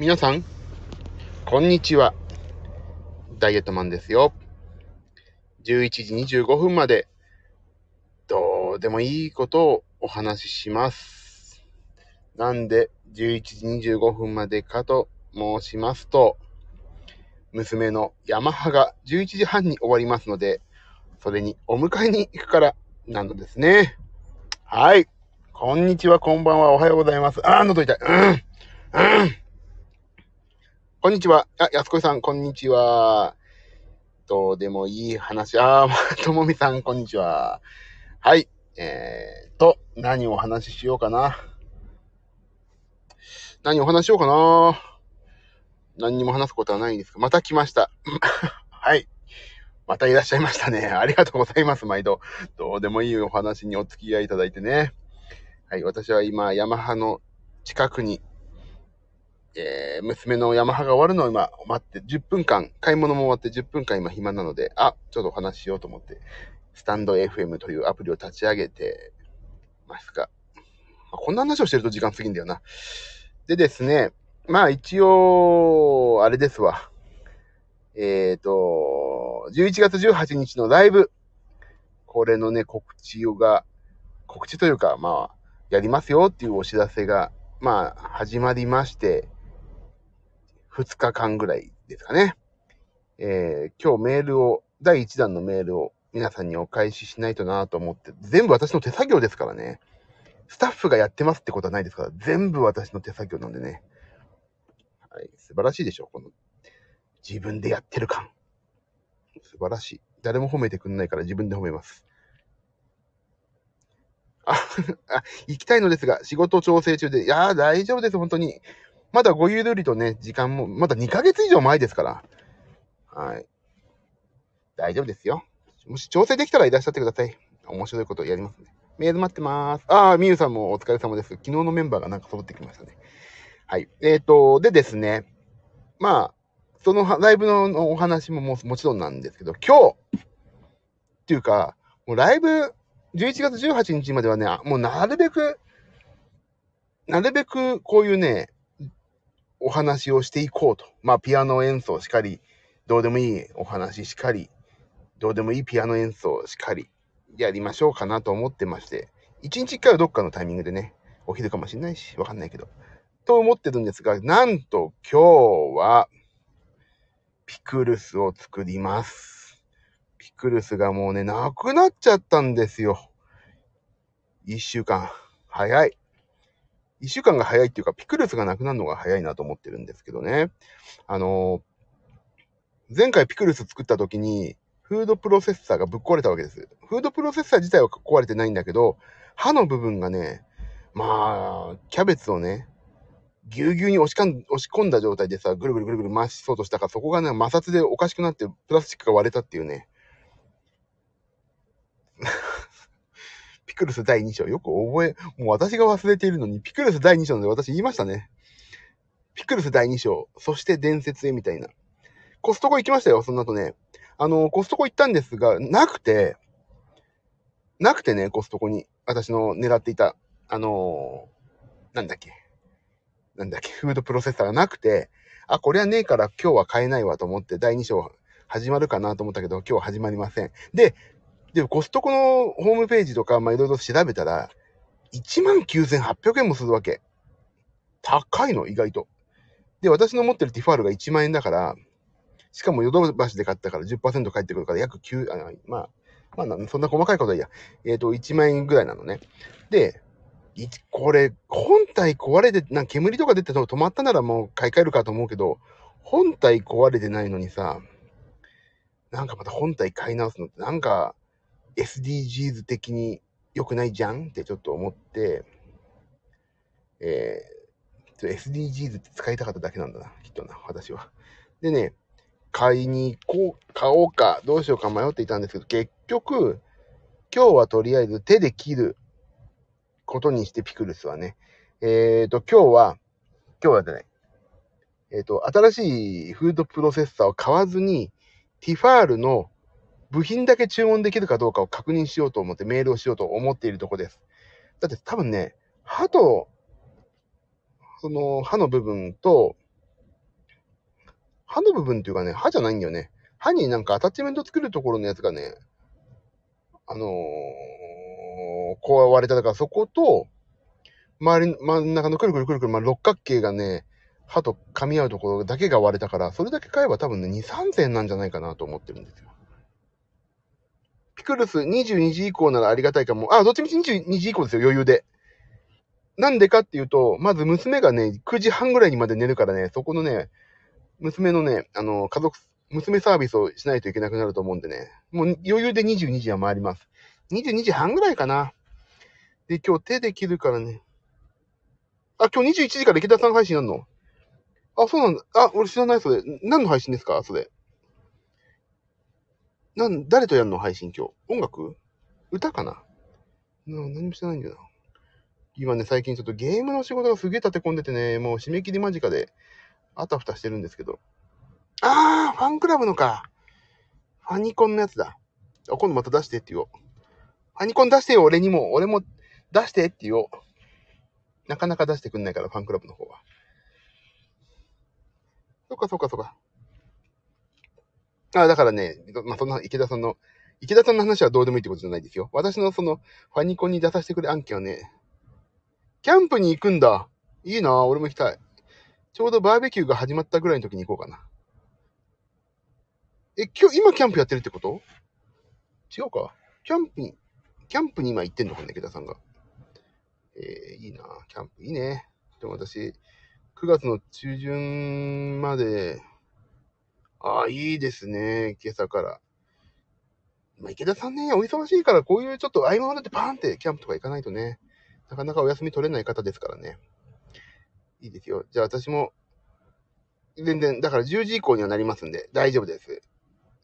皆さん、こんにちは。ダイエットマンですよ。11時25分まで、どうでもいいことをお話しします。なんで、11時25分までかと申しますと、娘のヤマハが11時半に終わりますので、それにお迎えに行くからなのですね。はい。こんにちは、こんばんは、おはようございます。あー、喉痛い。うん。うん。こんにちは。あ、安子さん、こんにちは。どうでもいい話。あー、ともみさん、こんにちは。はい。えーと、何をお話ししようかな。何をお話ししようかな。何にも話すことはないんですが、また来ました。はい。またいらっしゃいましたね。ありがとうございます、毎度。どうでもいいお話にお付き合いいただいてね。はい、私は今、ヤマハの近くにえー、娘のヤマハが終わるのを今待って10分間、買い物も終わって10分間今暇なので、あ、ちょっとお話ししようと思って、スタンド FM というアプリを立ち上げてますが、まあ、こんな話をしてると時間過ぎんだよな。でですね、まあ一応、あれですわ。えっ、ー、と、11月18日のライブ、これのね、告知をが、告知というか、まあ、やりますよっていうお知らせが、まあ、始まりまして、2日間ぐらいですかね。えー、今日メールを、第1弾のメールを皆さんにお返ししないとなと思って、全部私の手作業ですからね。スタッフがやってますってことはないですから、全部私の手作業なんでね。はい、素晴らしいでしょ、この、自分でやってる感。素晴らしい。誰も褒めてくんないから自分で褒めます。あ、あ行きたいのですが、仕事調整中で、いやー大丈夫です、本当に。まだごゆるりとね、時間も、まだ2ヶ月以上前ですから。はい。大丈夫ですよ。もし調整できたらいらっしゃってください。面白いことやりますね。メール待ってます。ああ、みゆさんもお疲れ様です。昨日のメンバーがなんか揃ってきましたね。はい。えっ、ー、と、でですね。まあ、そのライブのお話もももちろんなんですけど、今日っていうか、もうライブ、11月18日まではね、もうなるべく、なるべくこういうね、お話をしていこうと。まあ、ピアノ演奏しかり、どうでもいいお話しかり、どうでもいいピアノ演奏しかり、やりましょうかなと思ってまして、一日一回はどっかのタイミングでね、お昼かもしんないし、わかんないけど、と思ってるんですが、なんと今日は、ピクルスを作ります。ピクルスがもうね、なくなっちゃったんですよ。一週間。早い。一週間が早いっていうか、ピクルスがなくなるのが早いなと思ってるんですけどね。あのー、前回ピクルス作った時に、フードプロセッサーがぶっ壊れたわけです。フードプロセッサー自体は壊れてないんだけど、刃の部分がね、まあ、キャベツをね、ぎゅうぎゅうに押しかん押し込んだ状態でさ、ぐるぐるぐるぐる回しそうとしたから、そこがね、摩擦でおかしくなって、プラスチックが割れたっていうね。ピクルス第2章。よく覚え、もう私が忘れているのに、ピクルス第2章で私言いましたね。ピクルス第2章。そして伝説へみたいな。コストコ行きましたよ、その後ね。あの、コストコ行ったんですが、なくて、なくてね、コストコに。私の狙っていた、あのー、なんだっけ。なんだっけ、フードプロセッサーがなくて、あ、これはねえから今日は買えないわと思って第2章始まるかなと思ったけど、今日は始まりません。で、でも、コストコのホームページとか、まあ、いろいろ調べたら、19,800円もするわけ。高いの、意外と。で、私の持ってるティファールが1万円だから、しかもヨドバシで買ったから10%返ってくるから約9、あまあ、まあ、そんな細かいことはいいや。えっ、ー、と、1万円ぐらいなのね。で、これ、本体壊れて、なん煙とか出て止まったならもう買い替えるかと思うけど、本体壊れてないのにさ、なんかまた本体買い直すのって、なんか、SDGs 的に良くないじゃんってちょっと思って、えー、SDGs って使いたかっただけなんだな、きっとな、私は。でね、買いに行こう、買おうか、どうしようか迷っていたんですけど、結局、今日はとりあえず手で切ることにしてピクルスはね。えっ、と、今日は、今日はね、えっ、と、新しいフードプロセッサーを買わずに、ティファールの部品だけ注文できるかどうかを確認しようと思ってメールをしようと思っているとこです。だって多分ね、歯と、その歯の部分と、歯の部分っていうかね、歯じゃないんだよね。歯になんかアタッチメント作るところのやつがね、あのー、こう割れただからそこと、周り、真ん中のくるくるくるくる、まあ、六角形がね、歯と噛み合うところだけが割れたから、それだけ買えば多分ね、2、3000なんじゃないかなと思ってるんですよ。ピクルス22時以降ならありがたいかも。あ、どっちみち22時以降ですよ、余裕で。なんでかっていうと、まず娘がね、9時半ぐらいにまで寝るからね、そこのね、娘のね、あの、家族、娘サービスをしないといけなくなると思うんでね、もう余裕で22時は回ります。22時半ぐらいかな。で、今日手で切るからね。あ、今日21時から池田さん配信やんの？あ、そうなんだ。あ、俺知らない、それ。何の配信ですか？それ。なん、誰とやんの配信今日？音楽？歌かな？な何もしてないんだよな。今ね、最近ちょっとゲームの仕事がすげえ立て込んでてね、もう締め切り間近で、あたふたしてるんですけど。あー、ファンクラブのか。ファニコンのやつだ。あ、今度また出してって言おう。ファニコン出してよ、俺にも。俺も出してって言おう。なかなか出してくんないから、ファンクラブの方は。そっかそっかそっか。あ、だからね、まあ、そんな池田さんの、池田さんの話はどうでもいいってことじゃないですよ。私のその、ファニコンに出させてくれ案件はね、キャンプに行くんだ。いいな俺も行きたい。ちょうどバーベキューが始まったぐらいの時に行こうかな。え、今日、今キャンプやってるってこと？違うかキャンプに、キャンプに今行ってんのかね、池田さんが。えー、いいなキャンプいいね。でも私、9月の中旬まで、ああ、いいですね。今朝から。まあ、池田さんね、お忙しいから、こういうちょっと合間を縫ってパーンってキャンプとか行かないとね、なかなかお休み取れない方ですからね。いいですよ。じゃあ私も、全然、だから10時以降にはなりますんで、大丈夫です。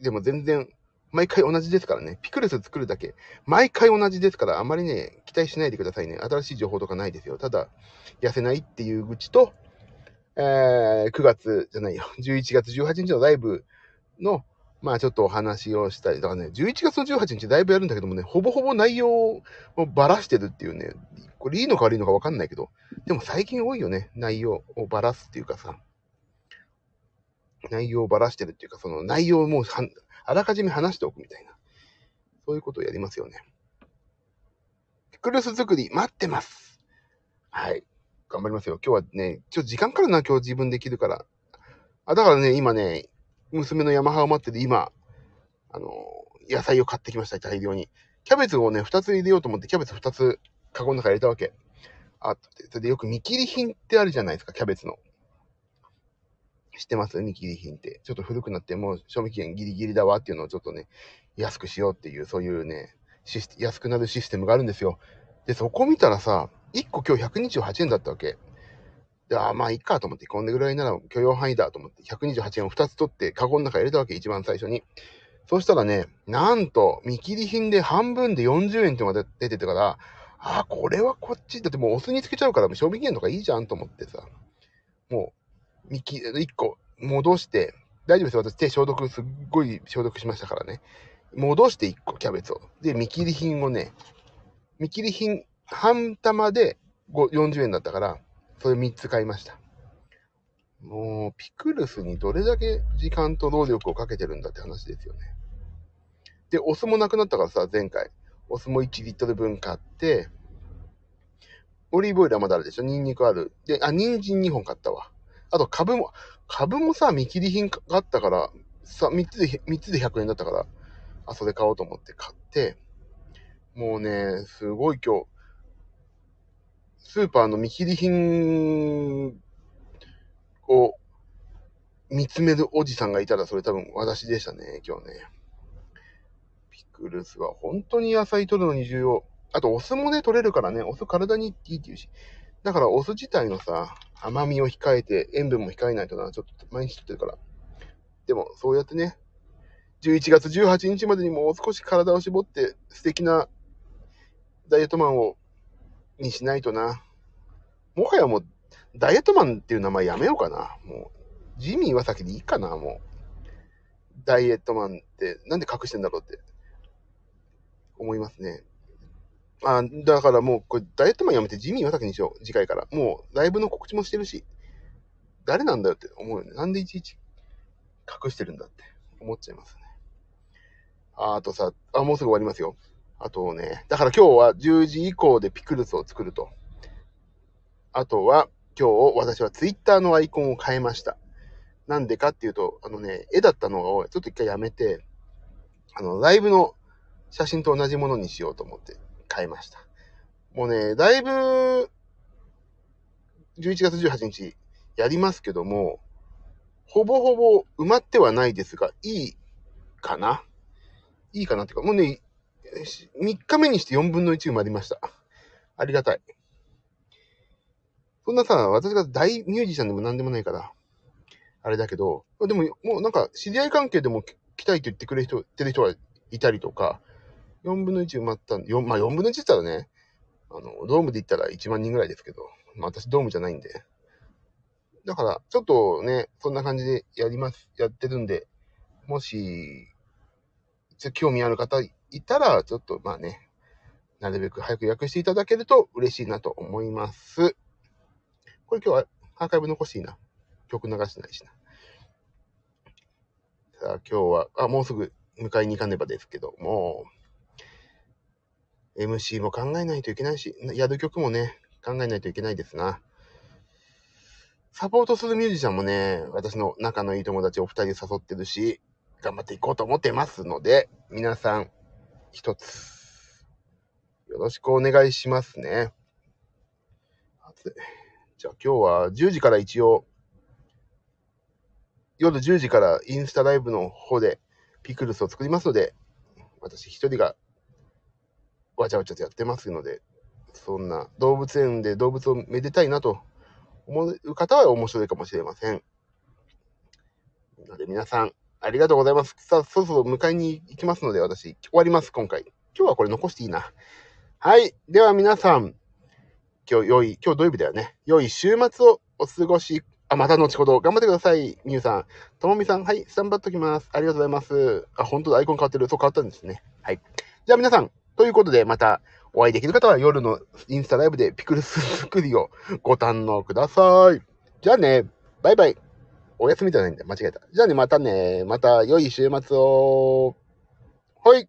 でも全然、毎回同じですからね。ピクルス作るだけ。毎回同じですから、あまりね、期待しないでくださいね。新しい情報とかないですよ。ただ、痩せないっていう愚痴と、えー、9月じゃないよ。11月18日のライブの、まあちょっとお話をしたり、だからね、11月の18日ライブやるんだけどもね、ほぼほぼ内容をばらしてるっていうね、これいいのか悪いのかわかんないけど、でも最近多いよね、内容をばらすっていうかさ、内容をばらしてるっていうか、その内容をもうあらかじめ話しておくみたいな、そういうことをやりますよね。クルス作り待ってます。はい。頑張りますよ。今日はね、ちょっと時間かかるな、今日自分できるから。あ、だからね、今ね、娘のヤマハを待ってて、今、あの、野菜を買ってきました、大量に。キャベツをね、2つ入れようと思って、キャベツ2つ、カゴの中入れたわけ。あ、それでよく見切り品ってあるじゃないですか、キャベツの。知ってます？見切り品って。ちょっと古くなって、もう賞味期限ギリギリだわっていうのをちょっとね、安くしようっていう、そういうね、安くなるシステムがあるんですよ。で、そこ見たらさ、1個今日128円だったわけ。で、あまあいいかと思って、こんなぐらいなら許容範囲だと思って、128円を2つ取って、カゴの中入れたわけ、一番最初に。そしたらね、なんと、見切り品で半分で40円ってのが出てたから、ああ、これはこっち、だってもうお酢につけちゃうから、賞味期限とかいいじゃんと思ってさ、もう、見切り、1個戻して、大丈夫ですよ。私手消毒、すっごい消毒しましたからね。戻して1個キャベツを。で、見切り品をね、見切り品半玉で40円だったから、それ3つ買いました。もう、ピクルスにどれだけ時間と労力をかけてるんだって話ですよね。で、お酢もなくなったからさ、前回。お酢も1リットル分買って、オリーブオイルはまだあるでしょ？ニンニクある。で、あ、人参2本買ったわ。あと、株も、株もさ、見切り品があったから、さ、3つで、3つで100円だったから、あ、それ買おうと思って買って、もうね、すごい今日、スーパーの見切り品を見つめるおじさんがいたら、それ多分私でしたね、今日ね。ピクルスは本当に野菜取るのに重要。あと、お酢もね、取れるからね、お酢体にいいっていうし。だから、お酢自体のさ、甘みを控えて、塩分も控えないとな、ちょっと毎日取ってるから。でも、そうやってね、11月18日までにもう少し体を絞って、素敵なダイエットマンをにしないとな。もはやもう、ダイエットマンっていう名前やめようかな。もう、ジミーは先でいいかな、もう。ダイエットマンってなんで隠してんだろうって思いますね。あ、だからもう、これダイエットマンやめてジミーは先にしよう。次回から。もう、ライブの告知もしてるし、誰なんだよって思うよね。なんでいちいち隠してるんだって思っちゃいますね。あとさ、あ、もうすぐ終わりますよ。あとね、だから今日は10時以降でピクルスを作ると。あとは、今日私はツイッターのアイコンを変えました。なんでかっていうと、あのね、絵だったのをちょっと一回やめて、あの、ライブの写真と同じものにしようと思って変えました。もうね、だいぶ、11月18日やりますけども、ほぼほぼ埋まってはないですが、いいかな？いいかなっていうか、もうね、3日目にして4分の1埋まりました。ありがたい。そんなさ、私が大ミュージシャンでも何でもないから、あれだけど、でももうなんか知り合い関係でも来たいと言ってくれる人、ってる人がいたりとか、4分の1埋まったんで、まあ4分の1って言ったらね、あの、ドームで言ったら1万人ぐらいですけど、まあ私ドームじゃないんで。だから、ちょっとね、そんな感じでやります、やってるんで、もし、興味ある方いたら、ちょっとまあね、なるべく早く予約していただけると嬉しいなと思います。これ今日はアーカイブ残していいな。曲流してないしな。さあ今日は、あ、もうすぐ迎えに行かねばですけども、MC も考えないといけないし、やる曲もね、考えないといけないですな。サポートするミュージシャンもね、私の仲のいい友達お二人誘ってるし、頑張っていこうと思ってますので、皆さん、一つ、よろしくお願いしますね。じゃあ今日は10時から一応、夜10時からインスタライブの方でピクルスを作りますので、私一人がわちゃわちゃとやってますので、そんな動物園で動物をめでたいなと思う方は面白いかもしれません。なので皆さん、ありがとうございます。さあ、そろそろ迎えに行きますので、私、終わります、今回。今日はこれ残していいな。はい。では皆さん、今日良い、今日土曜日だよね。良い週末をお過ごし、あ、また後ほど頑張ってください。みゆさん。ともみさん、はい、スタンバっときます。ありがとうございます。あ、本当だ、アイコン変わってる。そう変わったんですね。はい。じゃあ皆さん、ということで、またお会いできる方は夜のインスタライブでピクルス作りをご堪能ください。じゃあね、バイバイ。お休みじゃないんだ。間違えた。じゃあね、またね。また良い週末を。はい。